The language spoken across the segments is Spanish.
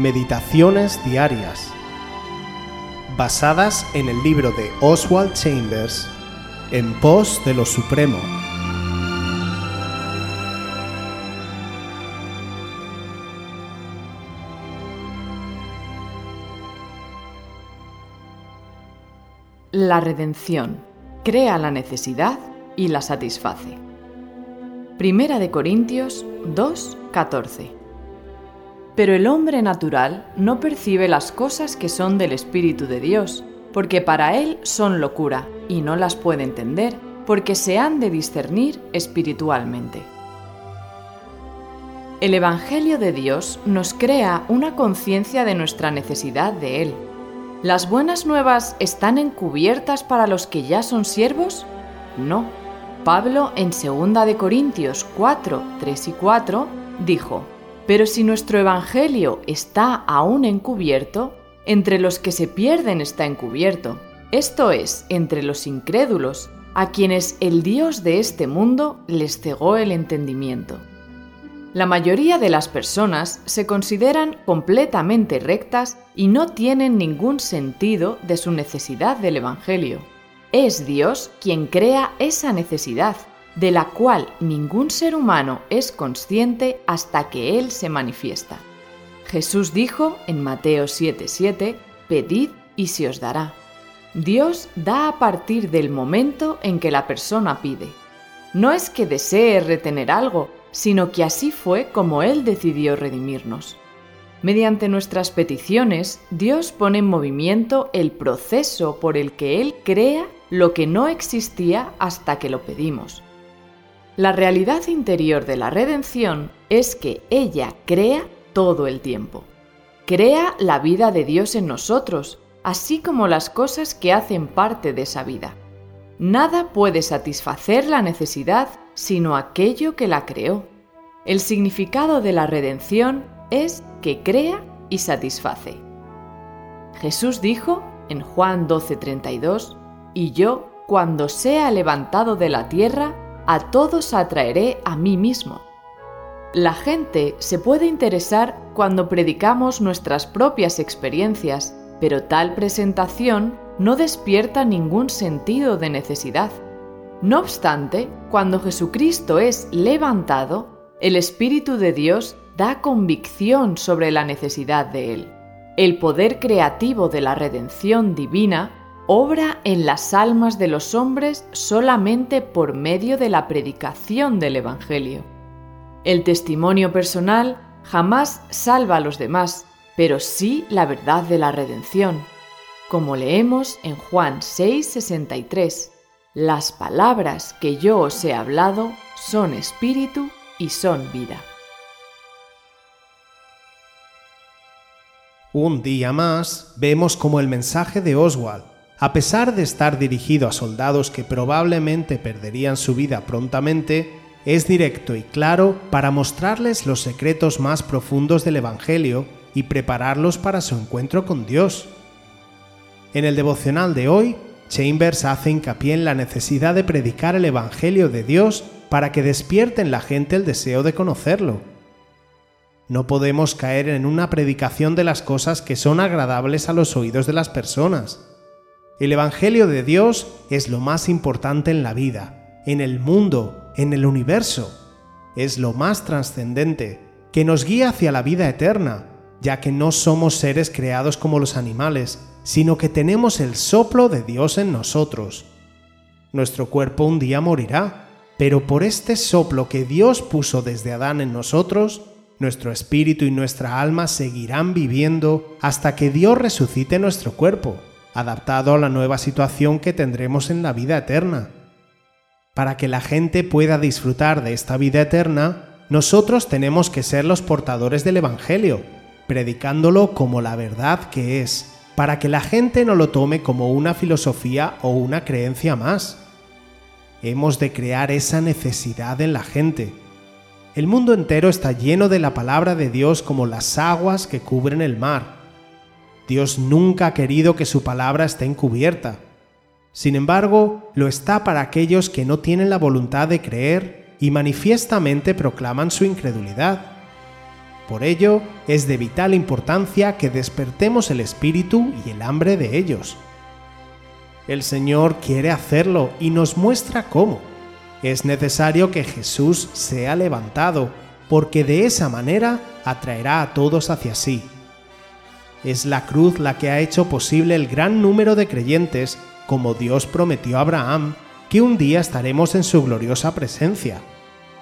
Meditaciones Diarias, basadas en el libro de Oswald Chambers, En pos de lo Supremo. La redención crea la necesidad y la satisface. Primera de Corintios 2:14 pero el hombre natural no percibe las cosas que son del Espíritu de Dios, porque para él son locura, y no las puede entender, porque se han de discernir espiritualmente. El Evangelio de Dios nos crea una conciencia de nuestra necesidad de Él. ¿Las buenas nuevas están encubiertas para los que ya son siervos? No. Pablo en 2 de Corintios 4, 3 y 4 dijo, pero si nuestro Evangelio está aún encubierto, entre los que se pierden está encubierto, esto es, entre los incrédulos, a quienes el Dios de este mundo les cegó el entendimiento. La mayoría de las personas se consideran completamente rectas y no tienen ningún sentido de su necesidad del Evangelio. Es Dios quien crea esa necesidad de la cual ningún ser humano es consciente hasta que Él se manifiesta. Jesús dijo en Mateo 7:7, Pedid y se os dará. Dios da a partir del momento en que la persona pide. No es que desee retener algo, sino que así fue como Él decidió redimirnos. Mediante nuestras peticiones, Dios pone en movimiento el proceso por el que Él crea lo que no existía hasta que lo pedimos. La realidad interior de la redención es que ella crea todo el tiempo. Crea la vida de Dios en nosotros, así como las cosas que hacen parte de esa vida. Nada puede satisfacer la necesidad sino aquello que la creó. El significado de la redención es que crea y satisface. Jesús dijo en Juan 12:32, Y yo, cuando sea levantado de la tierra, a todos atraeré a mí mismo. La gente se puede interesar cuando predicamos nuestras propias experiencias, pero tal presentación no despierta ningún sentido de necesidad. No obstante, cuando Jesucristo es levantado, el Espíritu de Dios da convicción sobre la necesidad de Él. El poder creativo de la redención divina obra en las almas de los hombres solamente por medio de la predicación del Evangelio. El testimonio personal jamás salva a los demás, pero sí la verdad de la redención. Como leemos en Juan 6:63, las palabras que yo os he hablado son espíritu y son vida. Un día más vemos como el mensaje de Oswald a pesar de estar dirigido a soldados que probablemente perderían su vida prontamente, es directo y claro para mostrarles los secretos más profundos del Evangelio y prepararlos para su encuentro con Dios. En el devocional de hoy, Chambers hace hincapié en la necesidad de predicar el Evangelio de Dios para que despierte en la gente el deseo de conocerlo. No podemos caer en una predicación de las cosas que son agradables a los oídos de las personas el Evangelio de Dios es lo más importante en la vida, en el mundo, en el universo. Es lo más trascendente, que nos guía hacia la vida eterna, ya que no somos seres creados como los animales, sino que tenemos el soplo de Dios en nosotros. Nuestro cuerpo un día morirá, pero por este soplo que Dios puso desde Adán en nosotros, nuestro espíritu y nuestra alma seguirán viviendo hasta que Dios resucite nuestro cuerpo adaptado a la nueva situación que tendremos en la vida eterna. Para que la gente pueda disfrutar de esta vida eterna, nosotros tenemos que ser los portadores del Evangelio, predicándolo como la verdad que es, para que la gente no lo tome como una filosofía o una creencia más. Hemos de crear esa necesidad en la gente. El mundo entero está lleno de la palabra de Dios como las aguas que cubren el mar Dios nunca ha querido que su palabra esté encubierta. Sin embargo, lo está para aquellos que no tienen la voluntad de creer y manifiestamente proclaman su incredulidad. Por ello, es de vital importancia que despertemos el espíritu y el hambre de ellos. El Señor quiere hacerlo y nos muestra cómo. Es necesario que Jesús sea levantado, porque de esa manera atraerá a todos hacia sí. Es la cruz la que ha hecho posible el gran número de creyentes, como Dios prometió a Abraham, que un día estaremos en su gloriosa presencia.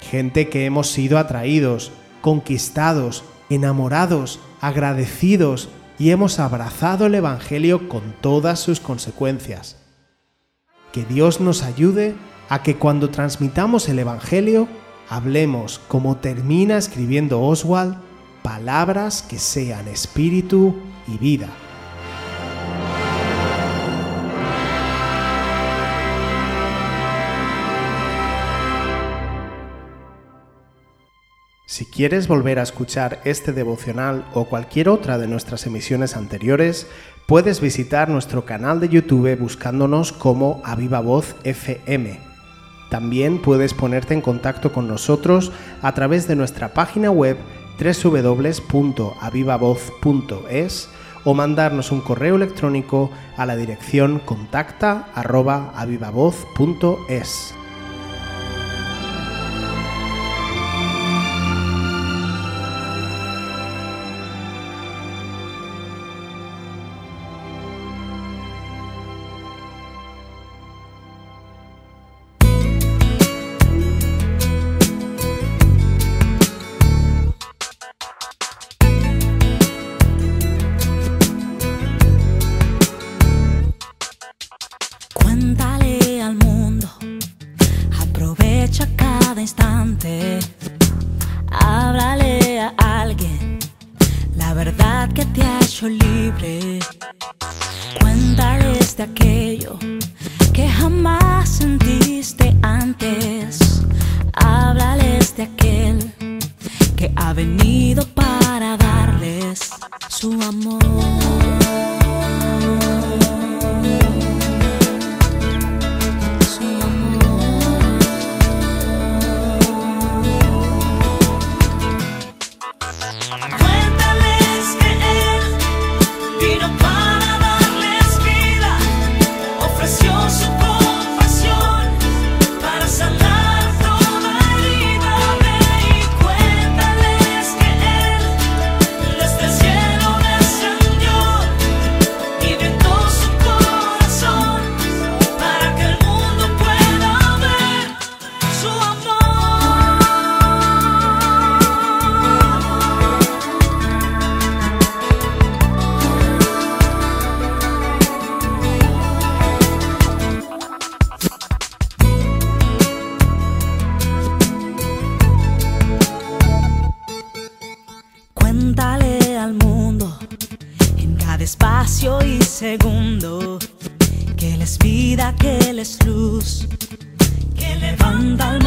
Gente que hemos sido atraídos, conquistados, enamorados, agradecidos y hemos abrazado el Evangelio con todas sus consecuencias. Que Dios nos ayude a que cuando transmitamos el Evangelio hablemos, como termina escribiendo Oswald, palabras que sean espíritu y vida. Si quieres volver a escuchar este devocional o cualquier otra de nuestras emisiones anteriores, puedes visitar nuestro canal de YouTube buscándonos como Aviva Voz FM. También puedes ponerte en contacto con nosotros a través de nuestra página web www.avivavoz.es o mandarnos un correo electrónico a la dirección. Háblale jamás sentiste antes. Háblales de aquel que ha venido para darles su amor. Que levanta